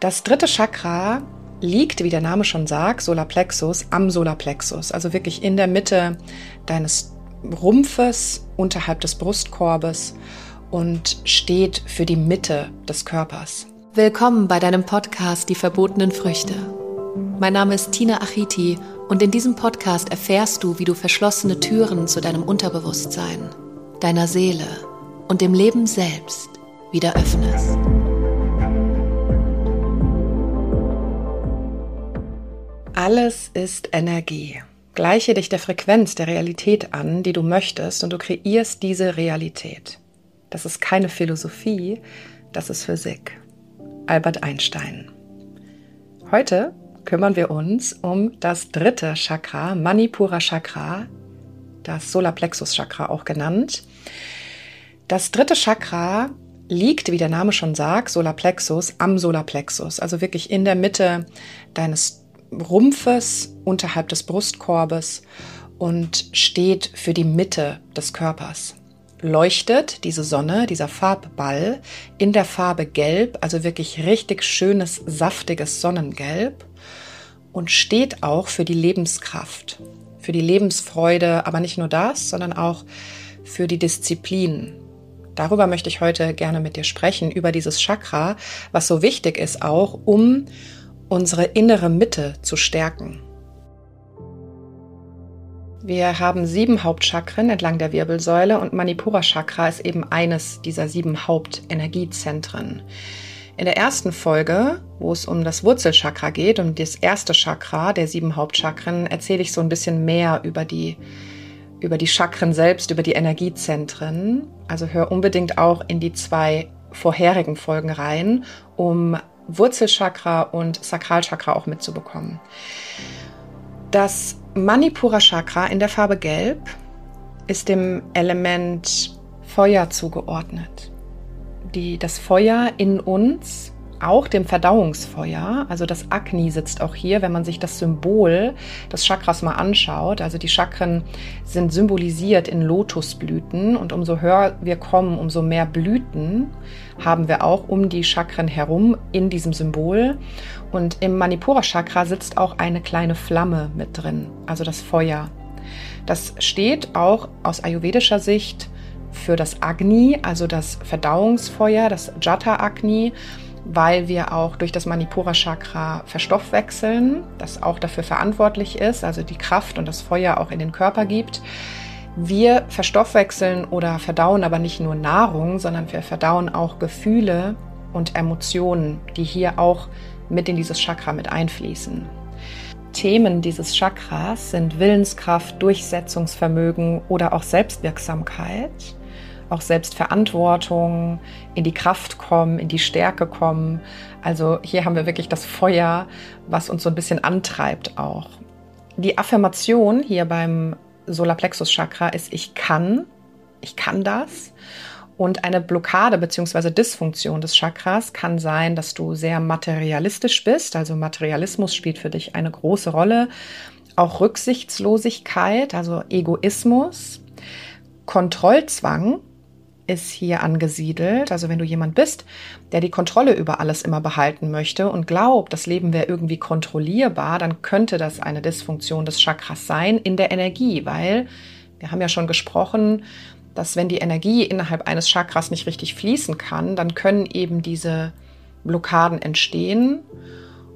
Das dritte Chakra liegt, wie der Name schon sagt, Solarplexus, am Solarplexus, also wirklich in der Mitte deines Rumpfes, unterhalb des Brustkorbes und steht für die Mitte des Körpers. Willkommen bei deinem Podcast Die verbotenen Früchte. Mein Name ist Tina Achiti und in diesem Podcast erfährst du, wie du verschlossene Türen zu deinem Unterbewusstsein, deiner Seele und dem Leben selbst wieder öffnest. Alles ist Energie. Gleiche dich der Frequenz der Realität an, die du möchtest, und du kreierst diese Realität. Das ist keine Philosophie, das ist Physik. Albert Einstein. Heute kümmern wir uns um das dritte Chakra, Manipura Chakra, das Solarplexus Chakra auch genannt. Das dritte Chakra liegt, wie der Name schon sagt, Solarplexus am Solarplexus, also wirklich in der Mitte deines Rumpfes unterhalb des Brustkorbes und steht für die Mitte des Körpers. Leuchtet diese Sonne, dieser Farbball in der Farbe Gelb, also wirklich richtig schönes, saftiges Sonnengelb und steht auch für die Lebenskraft, für die Lebensfreude, aber nicht nur das, sondern auch für die Disziplin. Darüber möchte ich heute gerne mit dir sprechen, über dieses Chakra, was so wichtig ist auch, um unsere innere Mitte zu stärken. Wir haben sieben Hauptchakren entlang der Wirbelsäule und Manipura Chakra ist eben eines dieser sieben Hauptenergiezentren. In der ersten Folge, wo es um das Wurzelchakra geht, um das erste Chakra der sieben Hauptchakren, erzähle ich so ein bisschen mehr über die, über die Chakren selbst, über die Energiezentren. Also hör unbedingt auch in die zwei vorherigen Folgen rein, um Wurzelchakra und Sakralchakra auch mitzubekommen. Das Manipura Chakra in der Farbe Gelb ist dem Element Feuer zugeordnet. Die, das Feuer in uns auch dem Verdauungsfeuer. Also das Agni sitzt auch hier, wenn man sich das Symbol des Chakras mal anschaut. Also die Chakren sind symbolisiert in Lotusblüten und umso höher wir kommen, umso mehr Blüten haben wir auch um die Chakren herum in diesem Symbol. Und im Manipura Chakra sitzt auch eine kleine Flamme mit drin, also das Feuer. Das steht auch aus ayurvedischer Sicht für das Agni, also das Verdauungsfeuer, das Jata Agni weil wir auch durch das Manipura Chakra verstoffwechseln, das auch dafür verantwortlich ist, also die Kraft und das Feuer auch in den Körper gibt. Wir verstoffwechseln oder verdauen aber nicht nur Nahrung, sondern wir verdauen auch Gefühle und Emotionen, die hier auch mit in dieses Chakra mit einfließen. Themen dieses Chakras sind Willenskraft, Durchsetzungsvermögen oder auch Selbstwirksamkeit auch Selbstverantwortung, in die Kraft kommen, in die Stärke kommen. Also hier haben wir wirklich das Feuer, was uns so ein bisschen antreibt auch. Die Affirmation hier beim Solarplexus Chakra ist ich kann, ich kann das. Und eine Blockade bzw. Dysfunktion des Chakras kann sein, dass du sehr materialistisch bist. Also Materialismus spielt für dich eine große Rolle. Auch Rücksichtslosigkeit, also Egoismus, Kontrollzwang, ist hier angesiedelt. Also wenn du jemand bist, der die Kontrolle über alles immer behalten möchte und glaubt, das Leben wäre irgendwie kontrollierbar, dann könnte das eine Dysfunktion des Chakras sein in der Energie, weil wir haben ja schon gesprochen, dass wenn die Energie innerhalb eines Chakras nicht richtig fließen kann, dann können eben diese Blockaden entstehen.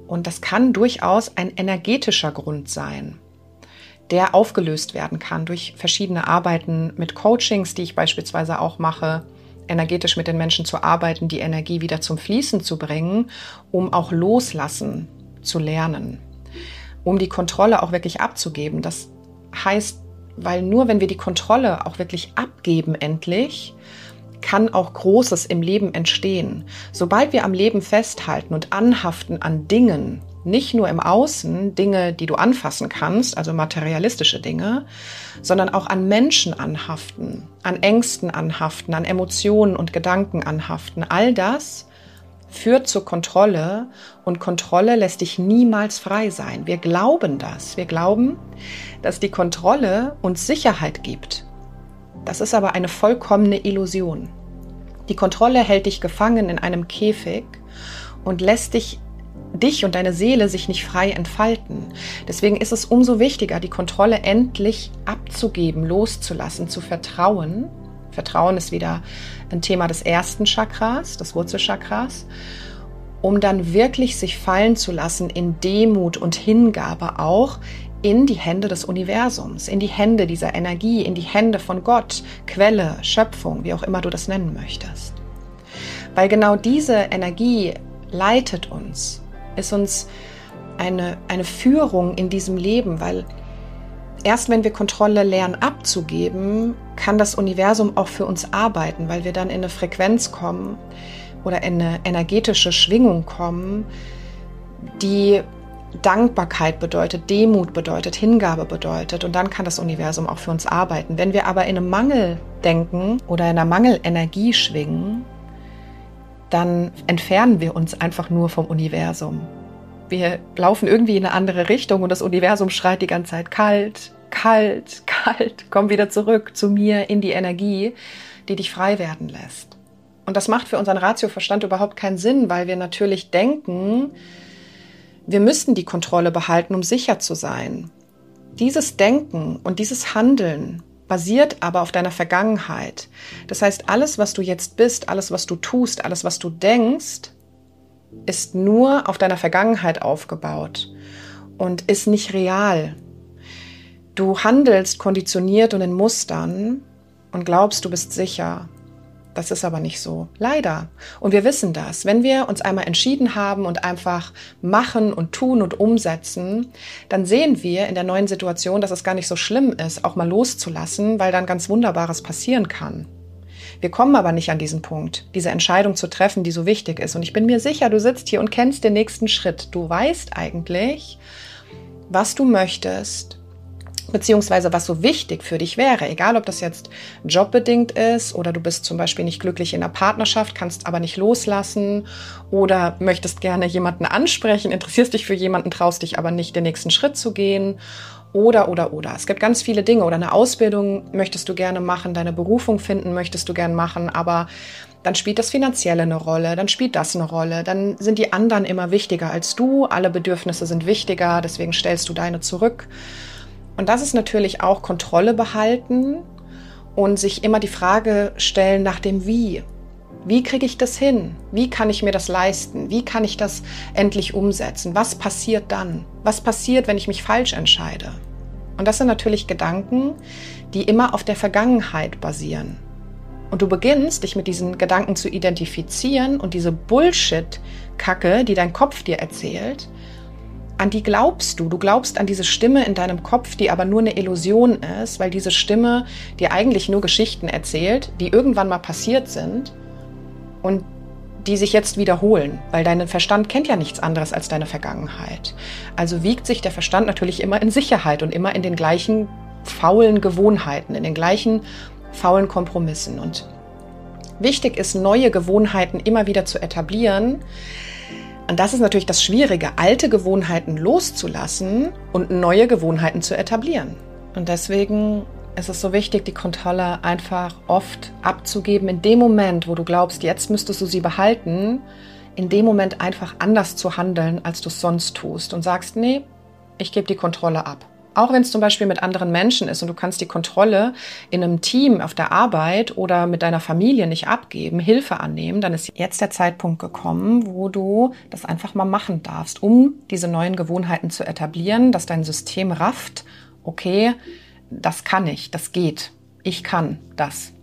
Und das kann durchaus ein energetischer Grund sein der aufgelöst werden kann durch verschiedene Arbeiten mit Coachings, die ich beispielsweise auch mache, energetisch mit den Menschen zu arbeiten, die Energie wieder zum Fließen zu bringen, um auch loslassen zu lernen, um die Kontrolle auch wirklich abzugeben. Das heißt, weil nur wenn wir die Kontrolle auch wirklich abgeben endlich, kann auch Großes im Leben entstehen. Sobald wir am Leben festhalten und anhaften an Dingen, nicht nur im Außen Dinge, die du anfassen kannst, also materialistische Dinge, sondern auch an Menschen anhaften, an Ängsten anhaften, an Emotionen und Gedanken anhaften. All das führt zur Kontrolle und Kontrolle lässt dich niemals frei sein. Wir glauben das. Wir glauben, dass die Kontrolle uns Sicherheit gibt. Das ist aber eine vollkommene Illusion. Die Kontrolle hält dich gefangen in einem Käfig und lässt dich dich und deine Seele sich nicht frei entfalten. Deswegen ist es umso wichtiger, die Kontrolle endlich abzugeben, loszulassen, zu vertrauen. Vertrauen ist wieder ein Thema des ersten Chakras, des Wurzelchakras, um dann wirklich sich fallen zu lassen in Demut und Hingabe auch in die Hände des Universums, in die Hände dieser Energie, in die Hände von Gott, Quelle, Schöpfung, wie auch immer du das nennen möchtest. Weil genau diese Energie leitet uns ist uns eine, eine Führung in diesem Leben, weil erst wenn wir Kontrolle lernen abzugeben, kann das Universum auch für uns arbeiten, weil wir dann in eine Frequenz kommen oder in eine energetische Schwingung kommen, die Dankbarkeit bedeutet, Demut bedeutet, Hingabe bedeutet. Und dann kann das Universum auch für uns arbeiten. Wenn wir aber in einem Mangel denken oder in einer Mangelenergie schwingen, dann entfernen wir uns einfach nur vom Universum. Wir laufen irgendwie in eine andere Richtung und das Universum schreit die ganze Zeit kalt, kalt, kalt, komm wieder zurück zu mir in die Energie, die dich frei werden lässt. Und das macht für unseren Ratioverstand überhaupt keinen Sinn, weil wir natürlich denken, wir müssten die Kontrolle behalten, um sicher zu sein. Dieses Denken und dieses Handeln basiert aber auf deiner Vergangenheit. Das heißt, alles, was du jetzt bist, alles, was du tust, alles, was du denkst, ist nur auf deiner Vergangenheit aufgebaut und ist nicht real. Du handelst konditioniert und in Mustern und glaubst, du bist sicher. Das ist aber nicht so. Leider. Und wir wissen das. Wenn wir uns einmal entschieden haben und einfach machen und tun und umsetzen, dann sehen wir in der neuen Situation, dass es gar nicht so schlimm ist, auch mal loszulassen, weil dann ganz Wunderbares passieren kann. Wir kommen aber nicht an diesen Punkt, diese Entscheidung zu treffen, die so wichtig ist. Und ich bin mir sicher, du sitzt hier und kennst den nächsten Schritt. Du weißt eigentlich, was du möchtest, beziehungsweise was so wichtig für dich wäre, egal ob das jetzt jobbedingt ist oder du bist zum Beispiel nicht glücklich in der Partnerschaft, kannst aber nicht loslassen oder möchtest gerne jemanden ansprechen, interessierst dich für jemanden, traust dich aber nicht den nächsten Schritt zu gehen oder, oder, oder. Es gibt ganz viele Dinge oder eine Ausbildung möchtest du gerne machen, deine Berufung finden möchtest du gerne machen, aber dann spielt das Finanzielle eine Rolle, dann spielt das eine Rolle, dann sind die anderen immer wichtiger als du, alle Bedürfnisse sind wichtiger, deswegen stellst du deine zurück. Und das ist natürlich auch Kontrolle behalten und sich immer die Frage stellen nach dem Wie. Wie kriege ich das hin? Wie kann ich mir das leisten? Wie kann ich das endlich umsetzen? Was passiert dann? Was passiert, wenn ich mich falsch entscheide? Und das sind natürlich Gedanken, die immer auf der Vergangenheit basieren. Und du beginnst, dich mit diesen Gedanken zu identifizieren und diese Bullshit-Kacke, die dein Kopf dir erzählt, an die glaubst du. Du glaubst an diese Stimme in deinem Kopf, die aber nur eine Illusion ist, weil diese Stimme dir eigentlich nur Geschichten erzählt, die irgendwann mal passiert sind und die sich jetzt wiederholen, weil dein Verstand kennt ja nichts anderes als deine Vergangenheit. Also wiegt sich der Verstand natürlich immer in Sicherheit und immer in den gleichen faulen Gewohnheiten, in den gleichen faulen Kompromissen. Und wichtig ist, neue Gewohnheiten immer wieder zu etablieren, und das ist natürlich das Schwierige, alte Gewohnheiten loszulassen und neue Gewohnheiten zu etablieren. Und deswegen ist es so wichtig, die Kontrolle einfach oft abzugeben. In dem Moment, wo du glaubst, jetzt müsstest du sie behalten, in dem Moment einfach anders zu handeln, als du es sonst tust und sagst, nee, ich gebe die Kontrolle ab. Auch wenn es zum Beispiel mit anderen Menschen ist und du kannst die Kontrolle in einem Team auf der Arbeit oder mit deiner Familie nicht abgeben, Hilfe annehmen, dann ist jetzt der Zeitpunkt gekommen, wo du das einfach mal machen darfst, um diese neuen Gewohnheiten zu etablieren, dass dein System rafft, okay, das kann ich, das geht, ich kann das.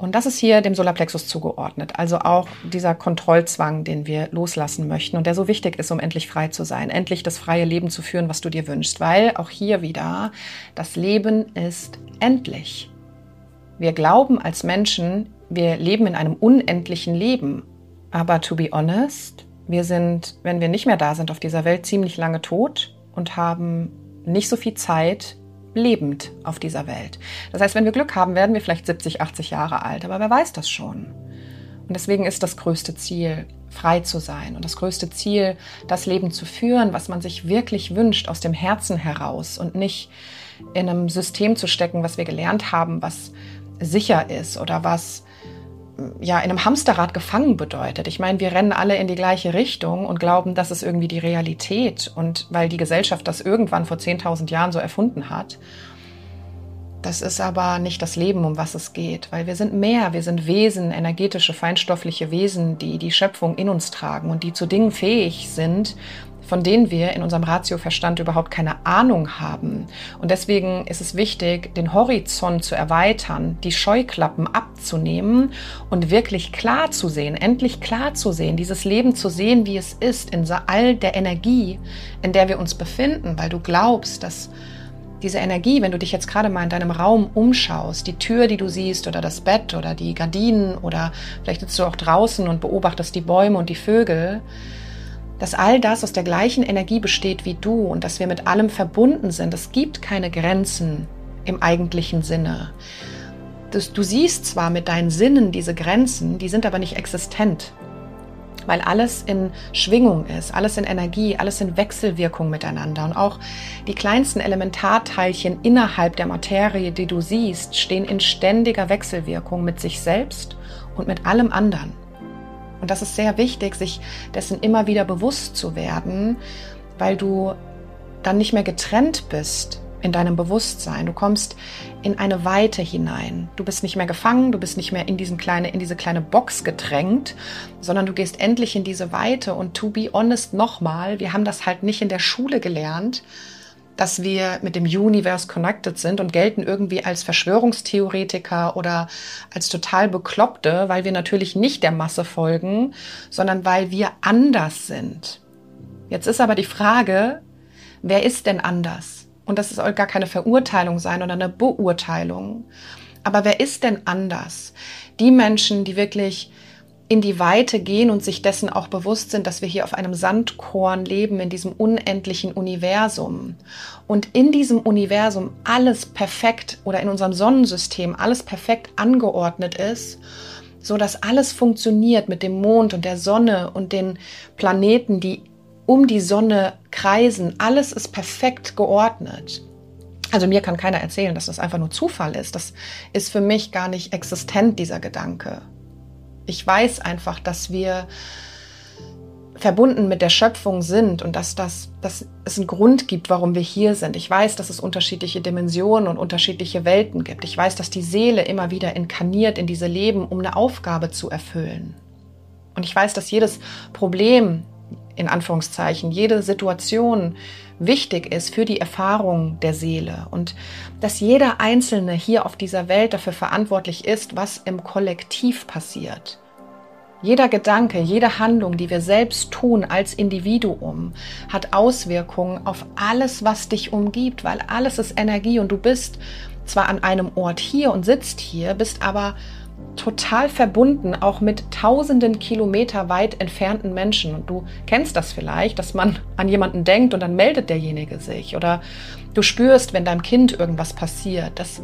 Und das ist hier dem Solarplexus zugeordnet, also auch dieser Kontrollzwang, den wir loslassen möchten und der so wichtig ist, um endlich frei zu sein, endlich das freie Leben zu führen, was du dir wünschst, weil auch hier wieder, das Leben ist endlich. Wir glauben als Menschen, wir leben in einem unendlichen Leben, aber to be honest, wir sind, wenn wir nicht mehr da sind auf dieser Welt, ziemlich lange tot und haben nicht so viel Zeit, lebend auf dieser Welt. Das heißt, wenn wir Glück haben, werden wir vielleicht 70, 80 Jahre alt, aber wer weiß das schon? Und deswegen ist das größte Ziel, frei zu sein und das größte Ziel, das Leben zu führen, was man sich wirklich wünscht, aus dem Herzen heraus und nicht in einem System zu stecken, was wir gelernt haben, was sicher ist oder was ja, in einem Hamsterrad gefangen bedeutet. Ich meine, wir rennen alle in die gleiche Richtung und glauben, das ist irgendwie die Realität. Und weil die Gesellschaft das irgendwann vor 10.000 Jahren so erfunden hat. Das ist aber nicht das Leben, um was es geht, weil wir sind mehr, wir sind Wesen, energetische, feinstoffliche Wesen, die die Schöpfung in uns tragen und die zu Dingen fähig sind, von denen wir in unserem Ratioverstand überhaupt keine Ahnung haben. Und deswegen ist es wichtig, den Horizont zu erweitern, die Scheuklappen abzunehmen und wirklich klar zu sehen, endlich klar zu sehen, dieses Leben zu sehen, wie es ist, in all der Energie, in der wir uns befinden, weil du glaubst, dass diese Energie, wenn du dich jetzt gerade mal in deinem Raum umschaust, die Tür, die du siehst oder das Bett oder die Gardinen oder vielleicht sitzt du auch draußen und beobachtest die Bäume und die Vögel, dass all das aus der gleichen Energie besteht wie du und dass wir mit allem verbunden sind. Es gibt keine Grenzen im eigentlichen Sinne. Du siehst zwar mit deinen Sinnen diese Grenzen, die sind aber nicht existent, weil alles in Schwingung ist, alles in Energie, alles in Wechselwirkung miteinander. Und auch die kleinsten Elementarteilchen innerhalb der Materie, die du siehst, stehen in ständiger Wechselwirkung mit sich selbst und mit allem anderen. Und das ist sehr wichtig, sich dessen immer wieder bewusst zu werden, weil du dann nicht mehr getrennt bist in deinem Bewusstsein. Du kommst in eine Weite hinein. Du bist nicht mehr gefangen, du bist nicht mehr in, diesen kleine, in diese kleine Box gedrängt, sondern du gehst endlich in diese Weite. Und to be honest nochmal, wir haben das halt nicht in der Schule gelernt, dass wir mit dem Universe connected sind und gelten irgendwie als Verschwörungstheoretiker oder als total Bekloppte, weil wir natürlich nicht der Masse folgen, sondern weil wir anders sind. Jetzt ist aber die Frage, wer ist denn anders? Und das soll gar keine Verurteilung sein oder eine Beurteilung. Aber wer ist denn anders? Die Menschen, die wirklich in die Weite gehen und sich dessen auch bewusst sind, dass wir hier auf einem Sandkorn leben, in diesem unendlichen Universum. Und in diesem Universum alles perfekt oder in unserem Sonnensystem alles perfekt angeordnet ist, so dass alles funktioniert mit dem Mond und der Sonne und den Planeten, die um die Sonne kreisen. Alles ist perfekt geordnet. Also mir kann keiner erzählen, dass das einfach nur Zufall ist. Das ist für mich gar nicht existent, dieser Gedanke. Ich weiß einfach, dass wir verbunden mit der Schöpfung sind und dass, das, dass es einen Grund gibt, warum wir hier sind. Ich weiß, dass es unterschiedliche Dimensionen und unterschiedliche Welten gibt. Ich weiß, dass die Seele immer wieder inkarniert in diese Leben, um eine Aufgabe zu erfüllen. Und ich weiß, dass jedes Problem, in Anführungszeichen, jede Situation wichtig ist für die Erfahrung der Seele und dass jeder Einzelne hier auf dieser Welt dafür verantwortlich ist, was im Kollektiv passiert. Jeder Gedanke, jede Handlung, die wir selbst tun als Individuum, hat Auswirkungen auf alles, was dich umgibt, weil alles ist Energie und du bist zwar an einem Ort hier und sitzt hier, bist aber total verbunden, auch mit tausenden Kilometer weit entfernten Menschen. Und du kennst das vielleicht, dass man an jemanden denkt und dann meldet derjenige sich. Oder du spürst, wenn deinem Kind irgendwas passiert. Das,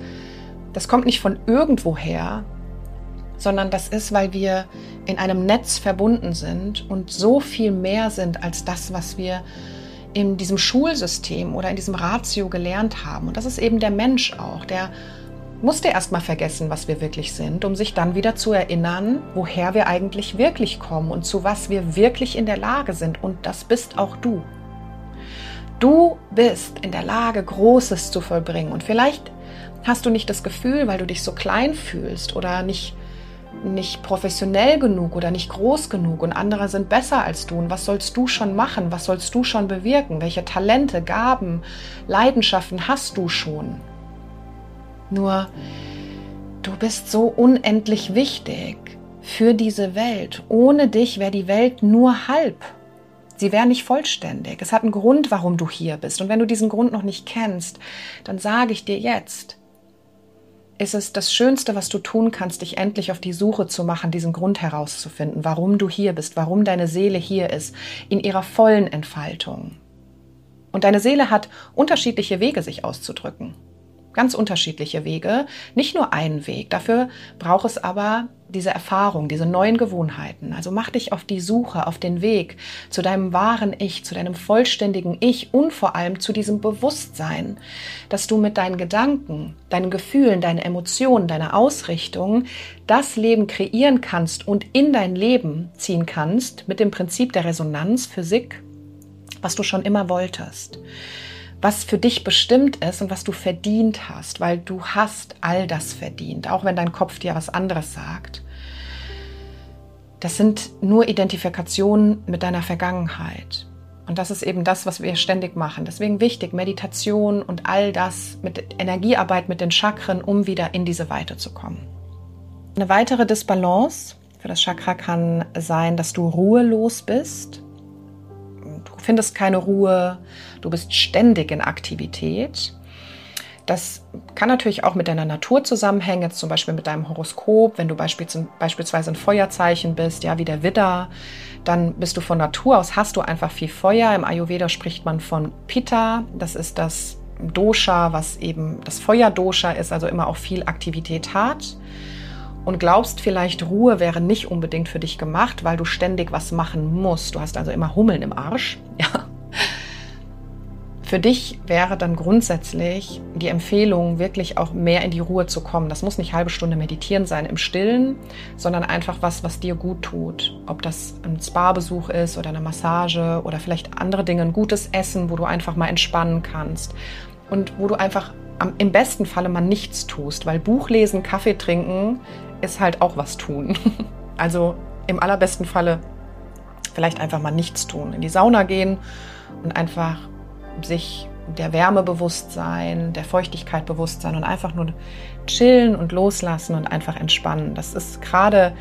das kommt nicht von irgendwoher, sondern das ist, weil wir in einem Netz verbunden sind und so viel mehr sind als das, was wir in diesem Schulsystem oder in diesem Ratio gelernt haben. Und das ist eben der Mensch auch, der musste erstmal vergessen, was wir wirklich sind, um sich dann wieder zu erinnern, woher wir eigentlich wirklich kommen und zu was wir wirklich in der Lage sind. Und das bist auch du. Du bist in der Lage, Großes zu vollbringen. Und vielleicht hast du nicht das Gefühl, weil du dich so klein fühlst oder nicht, nicht professionell genug oder nicht groß genug und andere sind besser als du. Und was sollst du schon machen? Was sollst du schon bewirken? Welche Talente, Gaben, Leidenschaften hast du schon? Nur, du bist so unendlich wichtig für diese Welt. Ohne dich wäre die Welt nur halb. Sie wäre nicht vollständig. Es hat einen Grund, warum du hier bist. Und wenn du diesen Grund noch nicht kennst, dann sage ich dir jetzt, ist es das Schönste, was du tun kannst, dich endlich auf die Suche zu machen, diesen Grund herauszufinden, warum du hier bist, warum deine Seele hier ist, in ihrer vollen Entfaltung. Und deine Seele hat unterschiedliche Wege, sich auszudrücken. Ganz unterschiedliche Wege, nicht nur einen Weg. Dafür braucht es aber diese Erfahrung, diese neuen Gewohnheiten. Also mach dich auf die Suche, auf den Weg zu deinem wahren Ich, zu deinem vollständigen Ich und vor allem zu diesem Bewusstsein, dass du mit deinen Gedanken, deinen Gefühlen, deinen Emotionen, deiner Ausrichtung das Leben kreieren kannst und in dein Leben ziehen kannst mit dem Prinzip der Resonanz, Physik, was du schon immer wolltest was für dich bestimmt ist und was du verdient hast, weil du hast all das verdient, auch wenn dein Kopf dir was anderes sagt. Das sind nur Identifikationen mit deiner Vergangenheit. Und das ist eben das, was wir ständig machen. Deswegen wichtig, Meditation und all das mit Energiearbeit mit den Chakren, um wieder in diese Weite zu kommen. Eine weitere Disbalance für das Chakra kann sein, dass du ruhelos bist. Findest keine Ruhe, du bist ständig in Aktivität. Das kann natürlich auch mit deiner Natur zusammenhängen, zum Beispiel mit deinem Horoskop. Wenn du beispielsweise ein Feuerzeichen bist, ja, wie der Widder, dann bist du von Natur aus, hast du einfach viel Feuer. Im Ayurveda spricht man von Pitta, das ist das Dosha, was eben das Feuerdosha ist, also immer auch viel Aktivität hat. Und glaubst vielleicht, Ruhe wäre nicht unbedingt für dich gemacht, weil du ständig was machen musst. Du hast also immer Hummeln im Arsch. Ja, für dich wäre dann grundsätzlich die Empfehlung, wirklich auch mehr in die Ruhe zu kommen. Das muss nicht halbe Stunde meditieren sein im Stillen, sondern einfach was, was dir gut tut. Ob das ein Spa-Besuch ist oder eine Massage oder vielleicht andere Dinge, ein gutes Essen, wo du einfach mal entspannen kannst und wo du einfach am, im besten Falle mal nichts tust, weil Buchlesen, Kaffee trinken ist halt auch was tun. Also im allerbesten Falle vielleicht einfach mal nichts tun, in die Sauna gehen und einfach sich der Wärme bewusst sein, der Feuchtigkeit bewusst sein und einfach nur chillen und loslassen und einfach entspannen. Das ist gerade,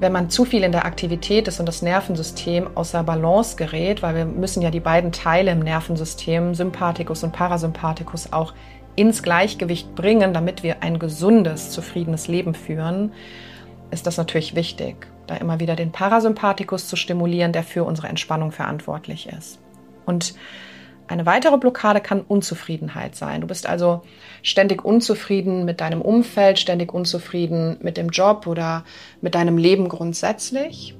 wenn man zu viel in der Aktivität ist und das Nervensystem außer Balance gerät, weil wir müssen ja die beiden Teile im Nervensystem, Sympathikus und Parasympathikus, auch ins Gleichgewicht bringen, damit wir ein gesundes, zufriedenes Leben führen, ist das natürlich wichtig, da immer wieder den Parasympathikus zu stimulieren, der für unsere Entspannung verantwortlich ist. Und eine weitere Blockade kann Unzufriedenheit sein. Du bist also ständig unzufrieden mit deinem Umfeld, ständig unzufrieden mit dem Job oder mit deinem Leben grundsätzlich.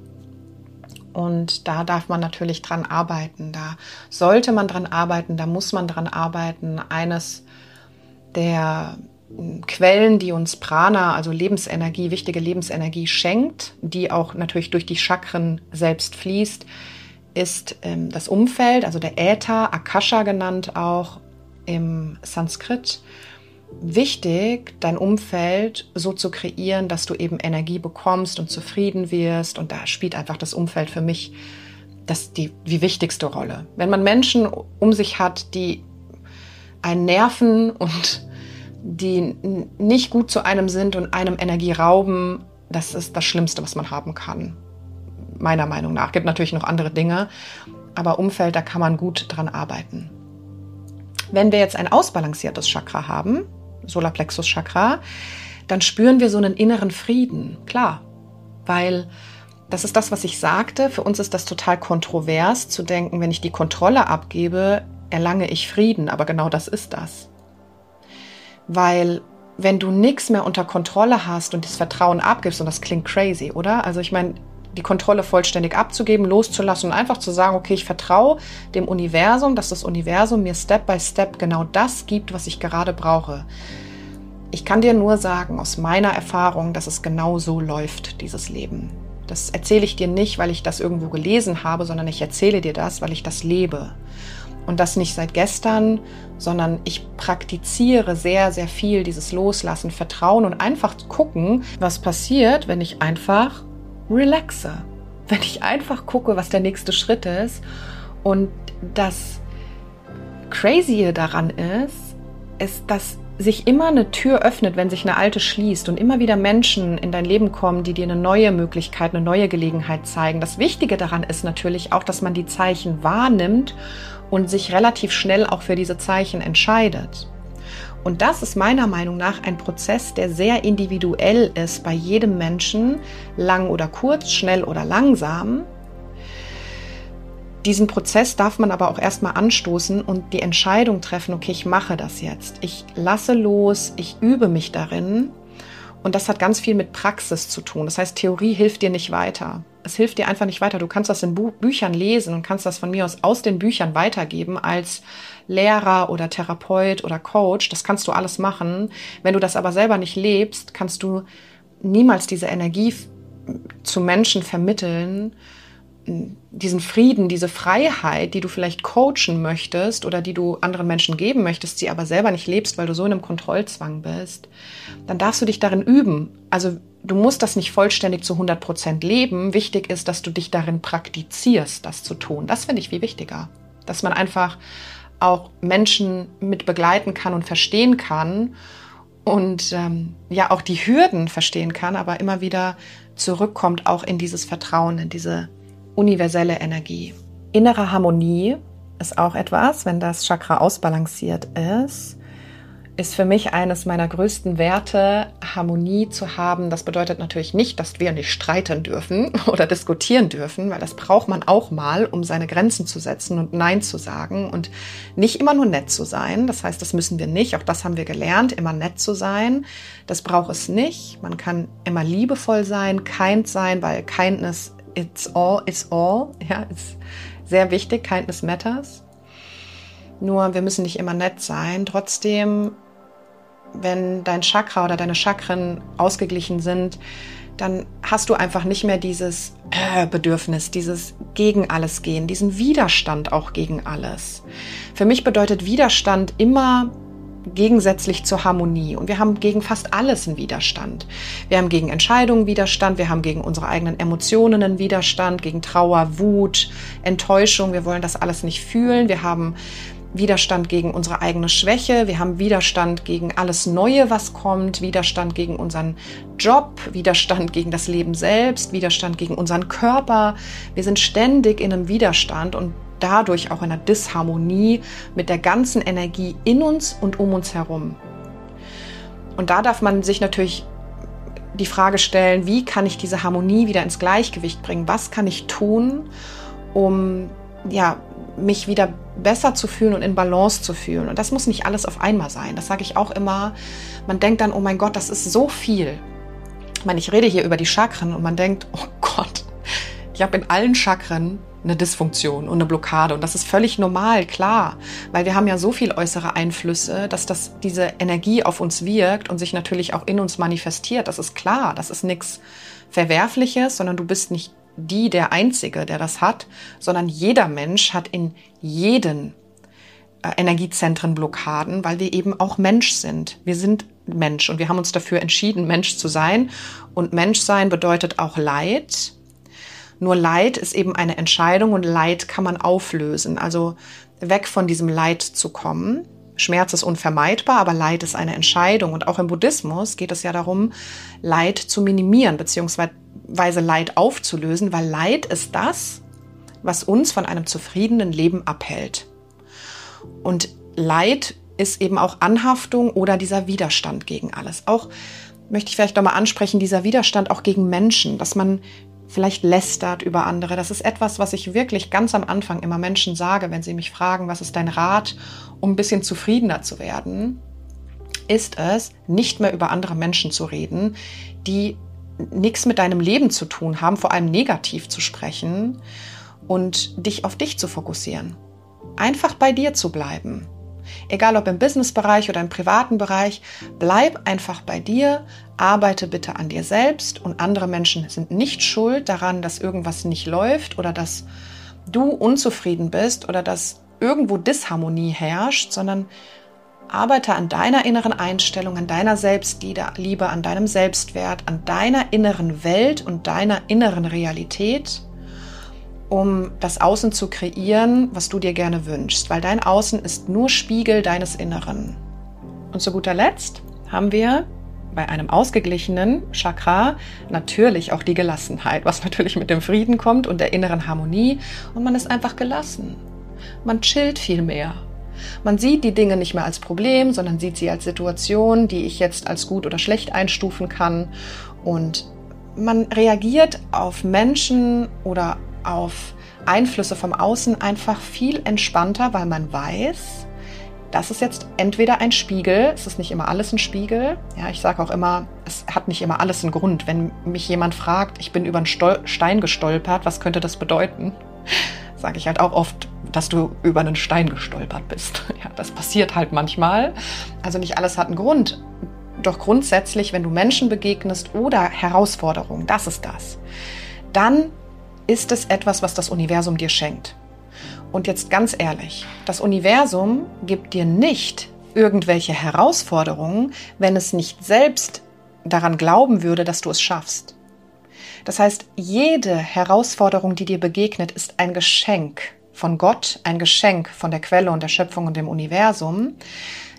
Und da darf man natürlich dran arbeiten. Da sollte man dran arbeiten, da muss man dran arbeiten. Eines der Quellen, die uns Prana, also Lebensenergie, wichtige Lebensenergie schenkt, die auch natürlich durch die Chakren selbst fließt, ist ähm, das Umfeld, also der Äther, Akasha genannt auch im Sanskrit. Wichtig, dein Umfeld so zu kreieren, dass du eben Energie bekommst und zufrieden wirst. Und da spielt einfach das Umfeld für mich das die, die wichtigste Rolle. Wenn man Menschen um sich hat, die einen nerven und die nicht gut zu einem sind und einem Energie rauben, das ist das Schlimmste, was man haben kann meiner Meinung nach. Gibt natürlich noch andere Dinge, aber Umfeld, da kann man gut dran arbeiten. Wenn wir jetzt ein ausbalanciertes Chakra haben, Solarplexus Chakra, dann spüren wir so einen inneren Frieden. Klar, weil das ist das, was ich sagte. Für uns ist das total kontrovers zu denken, wenn ich die Kontrolle abgebe, erlange ich Frieden. Aber genau das ist das. Weil wenn du nichts mehr unter Kontrolle hast und das Vertrauen abgibst, und das klingt crazy, oder? Also ich meine, die Kontrolle vollständig abzugeben, loszulassen und einfach zu sagen, okay, ich vertraue dem Universum, dass das Universum mir Step by Step genau das gibt, was ich gerade brauche. Ich kann dir nur sagen, aus meiner Erfahrung, dass es genau so läuft, dieses Leben. Das erzähle ich dir nicht, weil ich das irgendwo gelesen habe, sondern ich erzähle dir das, weil ich das lebe. Und das nicht seit gestern, sondern ich praktiziere sehr, sehr viel dieses Loslassen, Vertrauen und einfach gucken, was passiert, wenn ich einfach relaxe. Wenn ich einfach gucke, was der nächste Schritt ist und das Crazy daran ist, ist, dass sich immer eine Tür öffnet, wenn sich eine alte schließt und immer wieder Menschen in dein Leben kommen, die dir eine neue Möglichkeit, eine neue Gelegenheit zeigen. Das Wichtige daran ist natürlich auch, dass man die Zeichen wahrnimmt und sich relativ schnell auch für diese Zeichen entscheidet. Und das ist meiner Meinung nach ein Prozess, der sehr individuell ist bei jedem Menschen, lang oder kurz, schnell oder langsam. diesen Prozess darf man aber auch erstmal anstoßen und die Entscheidung treffen, okay, ich mache das jetzt. Ich lasse los, ich übe mich darin. Und das hat ganz viel mit Praxis zu tun. Das heißt, Theorie hilft dir nicht weiter. Es hilft dir einfach nicht weiter. Du kannst das in Bü Büchern lesen und kannst das von mir aus aus den Büchern weitergeben als Lehrer oder Therapeut oder Coach. Das kannst du alles machen. Wenn du das aber selber nicht lebst, kannst du niemals diese Energie zu Menschen vermitteln, diesen Frieden, diese Freiheit, die du vielleicht coachen möchtest oder die du anderen Menschen geben möchtest, sie aber selber nicht lebst, weil du so in einem Kontrollzwang bist, dann darfst du dich darin üben. Also du musst das nicht vollständig zu 100 Prozent leben. Wichtig ist, dass du dich darin praktizierst, das zu tun. Das finde ich viel wichtiger. Dass man einfach auch Menschen mit begleiten kann und verstehen kann und ähm, ja auch die Hürden verstehen kann, aber immer wieder zurückkommt auch in dieses Vertrauen, in diese universelle Energie. Innere Harmonie ist auch etwas, wenn das Chakra ausbalanciert ist, ist für mich eines meiner größten Werte, Harmonie zu haben. Das bedeutet natürlich nicht, dass wir nicht streiten dürfen oder diskutieren dürfen, weil das braucht man auch mal, um seine Grenzen zu setzen und Nein zu sagen und nicht immer nur nett zu sein. Das heißt, das müssen wir nicht. Auch das haben wir gelernt, immer nett zu sein. Das braucht es nicht. Man kann immer liebevoll sein, kind sein, weil Kindness it's all is all. Ja, ist sehr wichtig. Kindness matters. Nur wir müssen nicht immer nett sein. Trotzdem, wenn dein Chakra oder deine Chakren ausgeglichen sind, dann hast du einfach nicht mehr dieses äh, Bedürfnis, dieses gegen alles gehen, diesen Widerstand auch gegen alles. Für mich bedeutet Widerstand immer gegensätzlich zur Harmonie. Und wir haben gegen fast alles einen Widerstand. Wir haben gegen Entscheidungen Widerstand, wir haben gegen unsere eigenen Emotionen einen Widerstand, gegen Trauer, Wut, Enttäuschung. Wir wollen das alles nicht fühlen. Wir haben Widerstand gegen unsere eigene Schwäche, wir haben Widerstand gegen alles Neue, was kommt, Widerstand gegen unseren Job, Widerstand gegen das Leben selbst, Widerstand gegen unseren Körper. Wir sind ständig in einem Widerstand und dadurch auch in einer Disharmonie mit der ganzen Energie in uns und um uns herum. Und da darf man sich natürlich die Frage stellen, wie kann ich diese Harmonie wieder ins Gleichgewicht bringen? Was kann ich tun, um ja, mich wieder besser zu fühlen und in Balance zu fühlen? Und das muss nicht alles auf einmal sein. Das sage ich auch immer. Man denkt dann, oh mein Gott, das ist so viel. Ich meine, ich rede hier über die Chakren und man denkt, oh Gott, ich habe in allen Chakren eine Dysfunktion und eine Blockade. Und das ist völlig normal, klar, weil wir haben ja so viel äußere Einflüsse, dass das diese Energie auf uns wirkt und sich natürlich auch in uns manifestiert. Das ist klar, das ist nichts Verwerfliches, sondern du bist nicht die der Einzige, der das hat, sondern jeder Mensch hat in jeden äh, Energiezentren Blockaden, weil wir eben auch Mensch sind. Wir sind Mensch und wir haben uns dafür entschieden, Mensch zu sein. Und Menschsein bedeutet auch Leid, nur Leid ist eben eine Entscheidung und Leid kann man auflösen. Also weg von diesem Leid zu kommen. Schmerz ist unvermeidbar, aber Leid ist eine Entscheidung. Und auch im Buddhismus geht es ja darum, Leid zu minimieren, beziehungsweise Leid aufzulösen, weil Leid ist das, was uns von einem zufriedenen Leben abhält. Und Leid ist eben auch Anhaftung oder dieser Widerstand gegen alles. Auch möchte ich vielleicht nochmal ansprechen, dieser Widerstand auch gegen Menschen, dass man vielleicht lästert über andere. Das ist etwas, was ich wirklich ganz am Anfang immer Menschen sage, wenn sie mich fragen, was ist dein Rat, um ein bisschen zufriedener zu werden, ist es, nicht mehr über andere Menschen zu reden, die nichts mit deinem Leben zu tun haben, vor allem negativ zu sprechen und dich auf dich zu fokussieren. Einfach bei dir zu bleiben. Egal ob im Businessbereich oder im privaten Bereich, bleib einfach bei dir, arbeite bitte an dir selbst und andere Menschen sind nicht schuld daran, dass irgendwas nicht läuft oder dass du unzufrieden bist oder dass irgendwo Disharmonie herrscht, sondern arbeite an deiner inneren Einstellung, an deiner Selbstliebe, an deinem Selbstwert, an deiner inneren Welt und deiner inneren Realität um das Außen zu kreieren, was du dir gerne wünschst, weil dein Außen ist nur Spiegel deines Inneren. Und zu guter Letzt haben wir bei einem ausgeglichenen Chakra natürlich auch die Gelassenheit, was natürlich mit dem Frieden kommt und der inneren Harmonie und man ist einfach gelassen. Man chillt viel mehr. Man sieht die Dinge nicht mehr als Problem, sondern sieht sie als Situation, die ich jetzt als gut oder schlecht einstufen kann und man reagiert auf Menschen oder auf Einflüsse vom Außen einfach viel entspannter, weil man weiß, das ist jetzt entweder ein Spiegel, es ist nicht immer alles ein Spiegel. Ja, ich sage auch immer, es hat nicht immer alles einen Grund. Wenn mich jemand fragt, ich bin über einen Stol Stein gestolpert, was könnte das bedeuten? Sage ich halt auch oft, dass du über einen Stein gestolpert bist. Ja, das passiert halt manchmal. Also nicht alles hat einen Grund. Doch grundsätzlich, wenn du Menschen begegnest oder Herausforderungen, das ist das, dann ist es etwas, was das Universum dir schenkt. Und jetzt ganz ehrlich, das Universum gibt dir nicht irgendwelche Herausforderungen, wenn es nicht selbst daran glauben würde, dass du es schaffst. Das heißt, jede Herausforderung, die dir begegnet, ist ein Geschenk von Gott, ein Geschenk von der Quelle und der Schöpfung und dem Universum,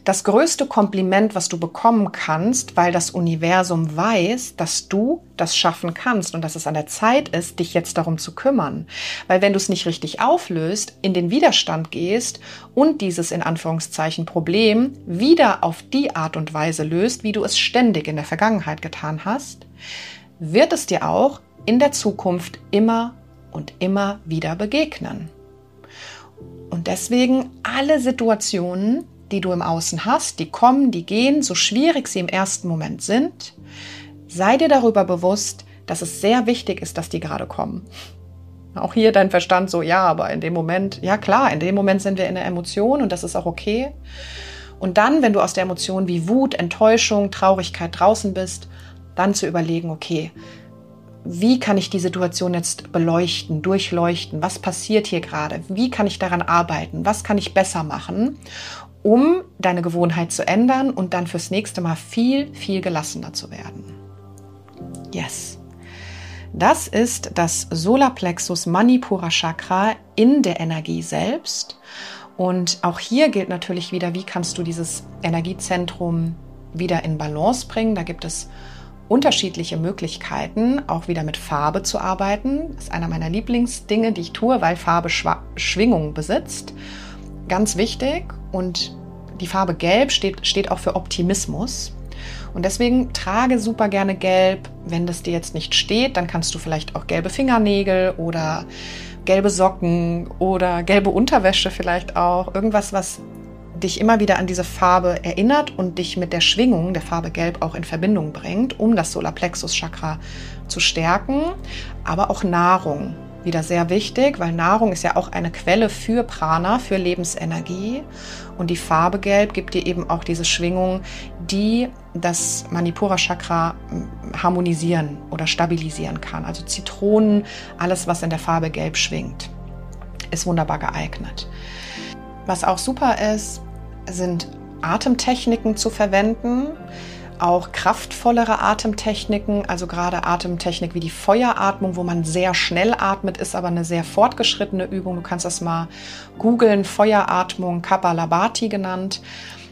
das größte Kompliment, was du bekommen kannst, weil das Universum weiß, dass du das schaffen kannst und dass es an der Zeit ist, dich jetzt darum zu kümmern. Weil wenn du es nicht richtig auflöst, in den Widerstand gehst und dieses in Anführungszeichen Problem wieder auf die Art und Weise löst, wie du es ständig in der Vergangenheit getan hast, wird es dir auch in der Zukunft immer und immer wieder begegnen. Und deswegen alle Situationen, die du im Außen hast, die kommen, die gehen, so schwierig sie im ersten Moment sind, sei dir darüber bewusst, dass es sehr wichtig ist, dass die gerade kommen. Auch hier dein Verstand so, ja, aber in dem Moment, ja klar, in dem Moment sind wir in der Emotion und das ist auch okay. Und dann, wenn du aus der Emotion wie Wut, Enttäuschung, Traurigkeit draußen bist, dann zu überlegen, okay, wie kann ich die Situation jetzt beleuchten, durchleuchten? Was passiert hier gerade? Wie kann ich daran arbeiten? Was kann ich besser machen? Um deine Gewohnheit zu ändern und dann fürs nächste Mal viel, viel gelassener zu werden. Yes. Das ist das Solarplexus Manipura Chakra in der Energie selbst. Und auch hier gilt natürlich wieder, wie kannst du dieses Energiezentrum wieder in Balance bringen. Da gibt es unterschiedliche Möglichkeiten, auch wieder mit Farbe zu arbeiten. Das ist einer meiner Lieblingsdinge, die ich tue, weil Farbe Schwingung besitzt. Ganz wichtig. Und die Farbe Gelb steht, steht auch für Optimismus. Und deswegen trage super gerne gelb. Wenn das dir jetzt nicht steht, dann kannst du vielleicht auch gelbe Fingernägel oder gelbe Socken oder gelbe Unterwäsche vielleicht auch. Irgendwas, was dich immer wieder an diese Farbe erinnert und dich mit der Schwingung der Farbe Gelb auch in Verbindung bringt, um das Solarplexus Chakra zu stärken. Aber auch Nahrung wieder sehr wichtig, weil Nahrung ist ja auch eine Quelle für Prana, für Lebensenergie. Und die Farbe Gelb gibt dir eben auch diese Schwingung, die das Manipura Chakra hm, harmonisieren oder stabilisieren kann. Also Zitronen, alles, was in der Farbe Gelb schwingt, ist wunderbar geeignet. Was auch super ist, sind Atemtechniken zu verwenden auch kraftvollere Atemtechniken, also gerade Atemtechnik wie die Feueratmung, wo man sehr schnell atmet, ist aber eine sehr fortgeschrittene Übung. Du kannst das mal googeln, Feueratmung, Kapalabhati genannt.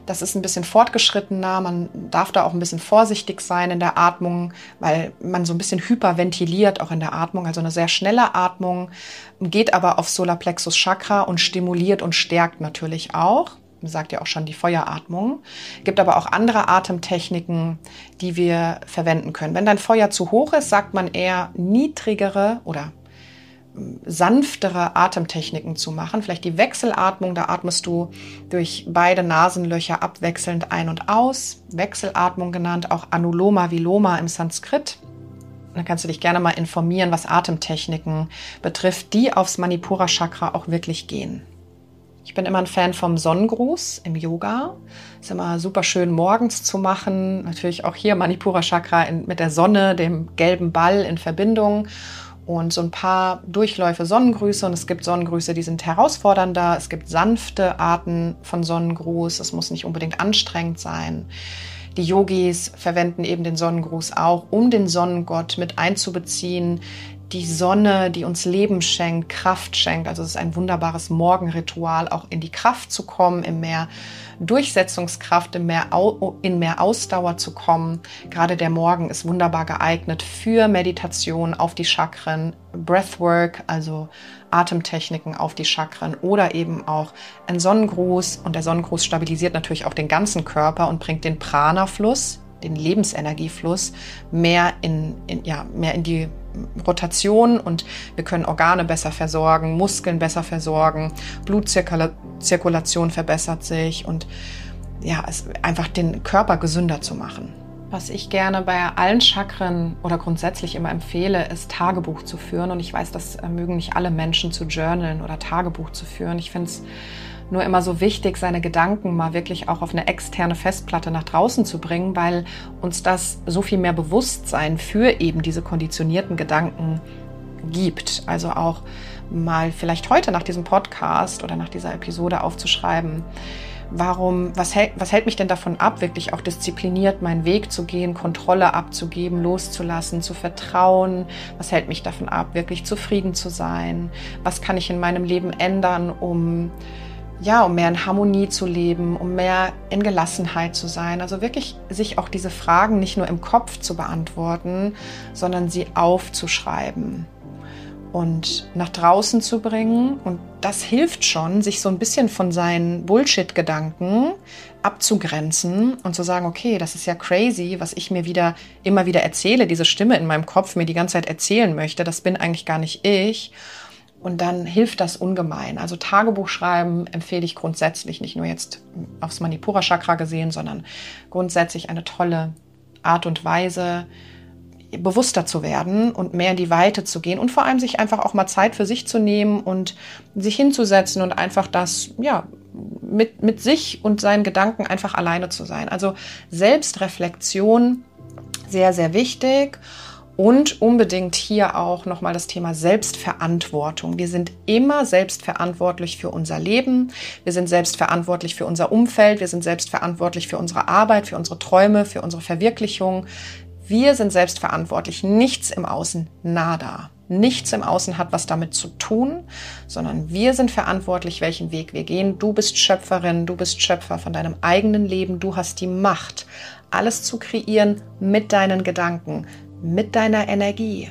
Das ist ein bisschen fortgeschrittener. Man darf da auch ein bisschen vorsichtig sein in der Atmung, weil man so ein bisschen hyperventiliert auch in der Atmung. Also eine sehr schnelle Atmung geht aber auf Solarplexus Chakra und stimuliert und stärkt natürlich auch sagt ja auch schon die Feueratmung. Gibt aber auch andere Atemtechniken, die wir verwenden können. Wenn dein Feuer zu hoch ist, sagt man eher niedrigere oder hm, sanftere Atemtechniken zu machen. Vielleicht die Wechselatmung, da atmest du durch beide Nasenlöcher abwechselnd ein und aus. Wechselatmung genannt, auch Anuloma Viloma im Sanskrit. Da kannst du dich gerne mal informieren, was Atemtechniken betrifft, die aufs Manipura Chakra auch wirklich gehen. Ich bin immer ein Fan vom Sonnengruß im Yoga. Ist immer super schön morgens zu machen. Natürlich auch hier Manipura Chakra in, mit der Sonne, dem gelben Ball in Verbindung und so ein paar Durchläufe Sonnengrüße. Und es gibt Sonnengrüße, die sind herausfordernder. Es gibt sanfte Arten von Sonnengruß. Es muss nicht unbedingt anstrengend sein. Die Yogis verwenden eben den Sonnengruß auch, um den Sonnengott mit einzubeziehen, die Sonne, die uns Leben schenkt, Kraft schenkt. Also es ist ein wunderbares Morgenritual, auch in die Kraft zu kommen, in mehr Durchsetzungskraft, in mehr, in mehr Ausdauer zu kommen. Gerade der Morgen ist wunderbar geeignet für Meditation auf die Chakren, Breathwork, also Atemtechniken auf die Chakren oder eben auch ein Sonnengruß. Und der Sonnengruß stabilisiert natürlich auch den ganzen Körper und bringt den Prana-Fluss den Lebensenergiefluss mehr in, in, ja, mehr in die Rotation und wir können Organe besser versorgen, Muskeln besser versorgen, Blutzirkulation verbessert sich und ja, es einfach den Körper gesünder zu machen. Was ich gerne bei allen Chakren oder grundsätzlich immer empfehle, ist Tagebuch zu führen. Und ich weiß, das mögen nicht alle Menschen zu journalen oder Tagebuch zu führen. Ich finde es nur immer so wichtig, seine Gedanken mal wirklich auch auf eine externe Festplatte nach draußen zu bringen, weil uns das so viel mehr Bewusstsein für eben diese konditionierten Gedanken gibt. Also auch mal vielleicht heute nach diesem Podcast oder nach dieser Episode aufzuschreiben, warum, was hält, was hält mich denn davon ab, wirklich auch diszipliniert meinen Weg zu gehen, Kontrolle abzugeben, loszulassen, zu vertrauen? Was hält mich davon ab, wirklich zufrieden zu sein? Was kann ich in meinem Leben ändern, um ja, um mehr in Harmonie zu leben, um mehr in Gelassenheit zu sein. Also wirklich sich auch diese Fragen nicht nur im Kopf zu beantworten, sondern sie aufzuschreiben und nach draußen zu bringen. Und das hilft schon, sich so ein bisschen von seinen Bullshit-Gedanken abzugrenzen und zu sagen, okay, das ist ja crazy, was ich mir wieder immer wieder erzähle, diese Stimme in meinem Kopf mir die ganze Zeit erzählen möchte, das bin eigentlich gar nicht ich. Und dann hilft das ungemein. Also Tagebuch schreiben empfehle ich grundsätzlich, nicht nur jetzt aufs Manipura Chakra gesehen, sondern grundsätzlich eine tolle Art und Weise, bewusster zu werden und mehr in die Weite zu gehen und vor allem sich einfach auch mal Zeit für sich zu nehmen und sich hinzusetzen und einfach das, ja, mit, mit sich und seinen Gedanken einfach alleine zu sein. Also Selbstreflexion sehr, sehr wichtig. Und unbedingt hier auch nochmal das Thema Selbstverantwortung. Wir sind immer selbstverantwortlich für unser Leben. Wir sind selbstverantwortlich für unser Umfeld. Wir sind selbstverantwortlich für unsere Arbeit, für unsere Träume, für unsere Verwirklichung. Wir sind selbstverantwortlich. Nichts im Außen, nada. Nichts im Außen hat was damit zu tun, sondern wir sind verantwortlich, welchen Weg wir gehen. Du bist Schöpferin, du bist Schöpfer von deinem eigenen Leben. Du hast die Macht, alles zu kreieren mit deinen Gedanken, mit deiner Energie.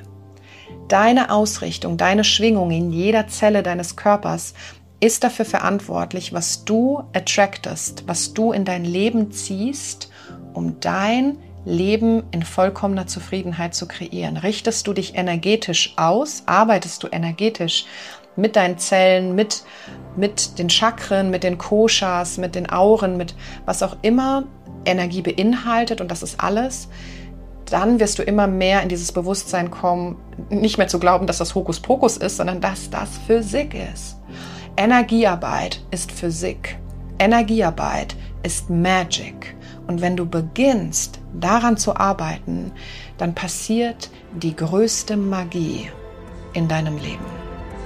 Deine Ausrichtung, deine Schwingung in jeder Zelle deines Körpers ist dafür verantwortlich, was du attractest, was du in dein Leben ziehst, um dein Leben in vollkommener Zufriedenheit zu kreieren. Richtest du dich energetisch aus, arbeitest du energetisch mit deinen Zellen, mit, mit den Chakren, mit den Koshas, mit den Auren, mit was auch immer Energie beinhaltet und das ist alles, dann wirst du immer mehr in dieses Bewusstsein kommen, nicht mehr zu glauben, dass das Hokuspokus ist, sondern dass das Physik ist. Energiearbeit ist Physik. Energiearbeit ist Magic. Und wenn du beginnst, daran zu arbeiten, dann passiert die größte Magie in deinem Leben.